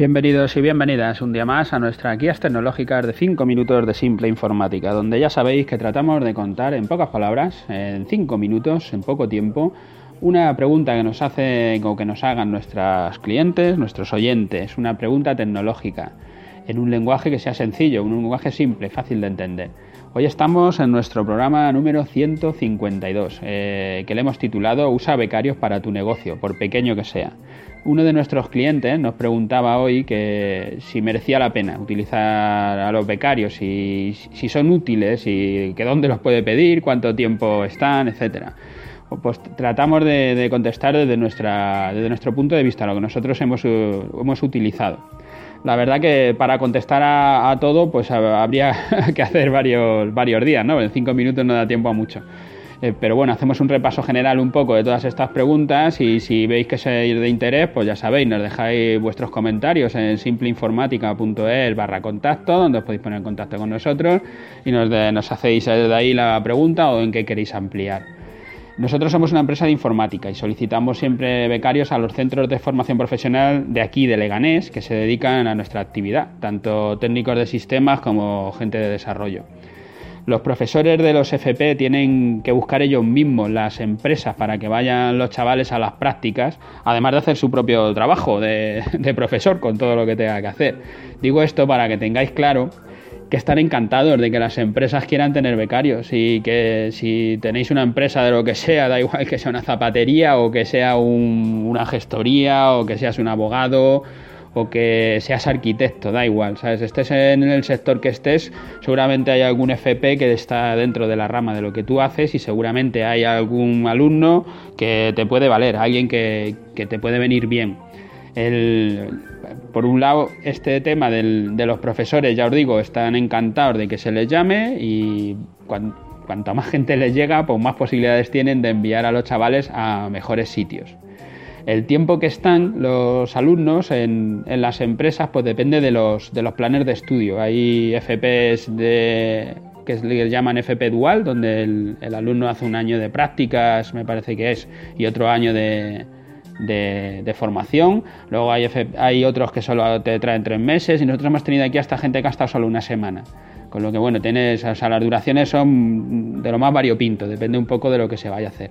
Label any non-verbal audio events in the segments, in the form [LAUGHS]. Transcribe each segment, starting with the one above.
Bienvenidos y bienvenidas un día más a nuestras guías tecnológicas de 5 minutos de simple informática, donde ya sabéis que tratamos de contar en pocas palabras, en 5 minutos, en poco tiempo, una pregunta que nos hace o que nos hagan nuestros clientes, nuestros oyentes, una pregunta tecnológica, en un lenguaje que sea sencillo, un lenguaje simple, fácil de entender. Hoy estamos en nuestro programa número 152, eh, que le hemos titulado Usa becarios para tu negocio, por pequeño que sea. Uno de nuestros clientes nos preguntaba hoy que si merecía la pena utilizar a los becarios, si son útiles y que dónde los puede pedir, cuánto tiempo están, etcétera. Pues tratamos de, contestar desde, nuestra, desde nuestro punto de vista, lo que nosotros hemos, hemos utilizado. La verdad que para contestar a, todo, pues habría [LAUGHS] que hacer varios, varios días, ¿no? En cinco minutos no da tiempo a mucho. Eh, pero bueno, hacemos un repaso general un poco de todas estas preguntas y si veis que es de interés, pues ya sabéis, nos dejáis vuestros comentarios en simpleinformática.es barra contacto, donde os podéis poner en contacto con nosotros y nos, nos hacéis desde ahí la pregunta o en qué queréis ampliar. Nosotros somos una empresa de informática y solicitamos siempre becarios a los centros de formación profesional de aquí, de Leganés, que se dedican a nuestra actividad, tanto técnicos de sistemas como gente de desarrollo. Los profesores de los FP tienen que buscar ellos mismos las empresas para que vayan los chavales a las prácticas, además de hacer su propio trabajo de, [LAUGHS] profesor con todo lo que tenga que hacer. Digo esto para que tengáis claro que están encantados de que las empresas quieran tener becarios y que si tenéis una empresa de lo que sea, da igual que sea una zapatería o que sea una gestoría o que seas un abogado o que seas arquitecto, da igual, ¿sabes? Estés en el sector que estés, seguramente hay algún FP que está dentro de la rama de lo que tú haces y seguramente hay algún alumno que te puede valer, alguien que, que te puede venir bien. Por un lado, este tema de los profesores, ya os digo, están encantados de que se les llame y cuanta más gente les llega, pues más posibilidades tienen de enviar a los chavales a mejores sitios. El tiempo que están los alumnos en, las empresas, pues depende de los, de los planes de estudio. Hay FPs de, que les llaman FP dual, donde el alumno hace un año de prácticas, me parece que es, y otro año de, de, formación. Luego hay, hay otros que solo te traen tres meses y nosotros hemos tenido aquí hasta gente que ha estado solo una semana. Con lo que, bueno, tienes, o sea, las duraciones son de lo más variopinto, depende un poco de lo que se vaya a hacer.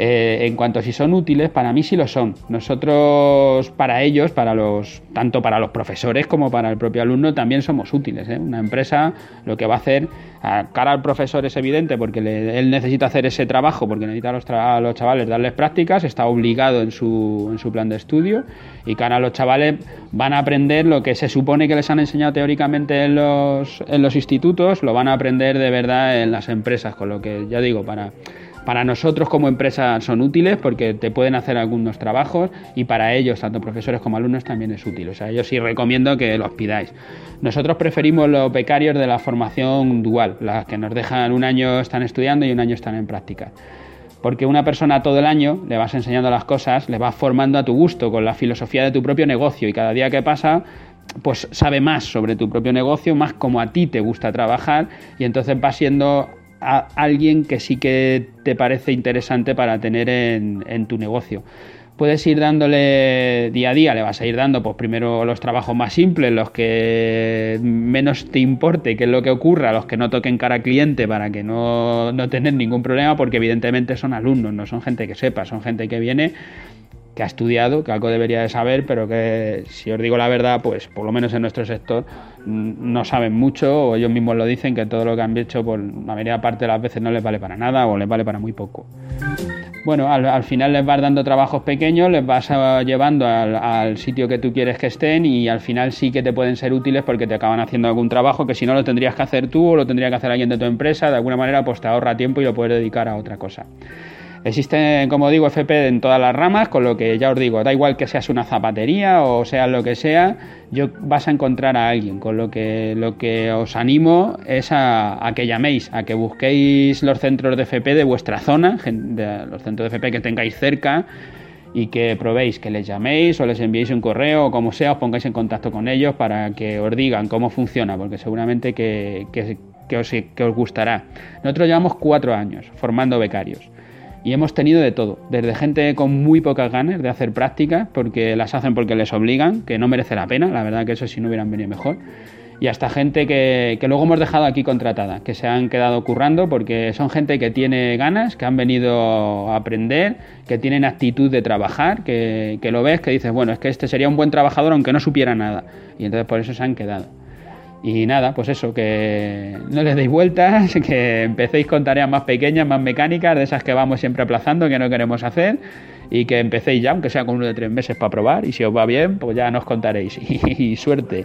Eh, en cuanto a si son útiles, para mí sí lo son. Nosotros, para ellos, para los, tanto para los profesores como para el propio alumno, también somos útiles. ¿eh? Una empresa lo que va a hacer, a cara al profesor es evidente, porque él necesita hacer ese trabajo, porque necesita a los, chavales darles prácticas, está obligado en su, plan de estudio, y cara a los chavales van a aprender lo que se supone que les han enseñado teóricamente en los, en los institutos, lo van a aprender de verdad en las empresas, con lo que ya digo, para para nosotros como empresa son útiles porque te pueden hacer algunos trabajos y para ellos, tanto profesores como alumnos, también es útil. O sea, yo sí recomiendo que los pidáis. Nosotros preferimos los becarios de la formación dual, las que nos dejan un año están estudiando y un año están en práctica porque una persona todo el año le vas enseñando las cosas, le vas formando a tu gusto con la filosofía de tu propio negocio y cada día que pasa pues sabe más sobre tu propio negocio, más como a ti te gusta trabajar y entonces va siendo a alguien que sí que te parece interesante para tener en, tu negocio. Puedes ir dándole día a día, le vas a ir dando pues primero los trabajos más simples, los que menos te importe qué es lo que ocurra, los que no toquen cara al cliente para que no, no tener ningún problema, porque evidentemente son alumnos, no son gente que sepa, son gente que viene que ha estudiado, que algo debería de saber, pero que si os digo la verdad, pues por lo menos en nuestro sector no saben mucho o ellos mismos lo dicen que todo lo que han hecho por la mayoría parte de las veces no les vale para nada o les vale para muy poco. Bueno, al, final les vas dando trabajos pequeños, les vas eh, llevando al, sitio que tú quieres que estén y al final sí que te pueden ser útiles porque te acaban haciendo algún trabajo que si no lo tendrías que hacer tú o lo tendría que hacer alguien de tu empresa, de alguna manera pues te ahorra tiempo y lo puedes dedicar a otra cosa. Existen, como digo, FP en todas las ramas, con lo que ya os digo, da igual que seas una zapatería o seas lo que sea, yo vas a encontrar a alguien, con lo que lo que os animo es a, que llaméis, a que busquéis los centros de FP de vuestra zona, los centros de FP que tengáis cerca y que probéis, que les llaméis o les enviéis un correo o como sea, os pongáis en contacto con ellos para que os digan cómo funciona, porque seguramente que, que, os, que os gustará. Nosotros llevamos cuatro años formando becarios y hemos tenido de todo, desde gente con muy pocas ganas de hacer prácticas, porque las hacen porque les obligan, que no merece la pena, la verdad que eso si no hubieran venido mejor, y hasta gente que, luego hemos dejado aquí contratada, que se han quedado currando porque son gente que tiene ganas, que han venido a aprender, que tienen actitud de trabajar, que, que lo ves, que dices, bueno, es que este sería un buen trabajador aunque no supiera nada, y entonces por eso se han quedado. Y nada, pues eso, que no les deis vueltas, [LAUGHS] que empecéis con tareas más pequeñas, más mecánicas, de esas que vamos siempre aplazando, que no queremos hacer, y que empecéis ya, aunque sea con uno de tres meses para probar, y si os va bien, pues ya nos contaréis. [LAUGHS] Y, suerte.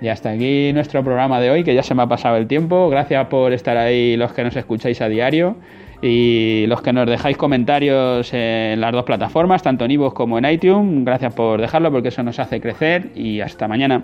Y hasta aquí nuestro programa de hoy, que ya se me ha pasado el tiempo. Gracias por estar ahí los que nos escucháis a diario y los que nos dejáis comentarios en las dos plataformas, tanto en iVoox como en iTunes. Gracias por dejarlo porque eso nos hace crecer y hasta mañana.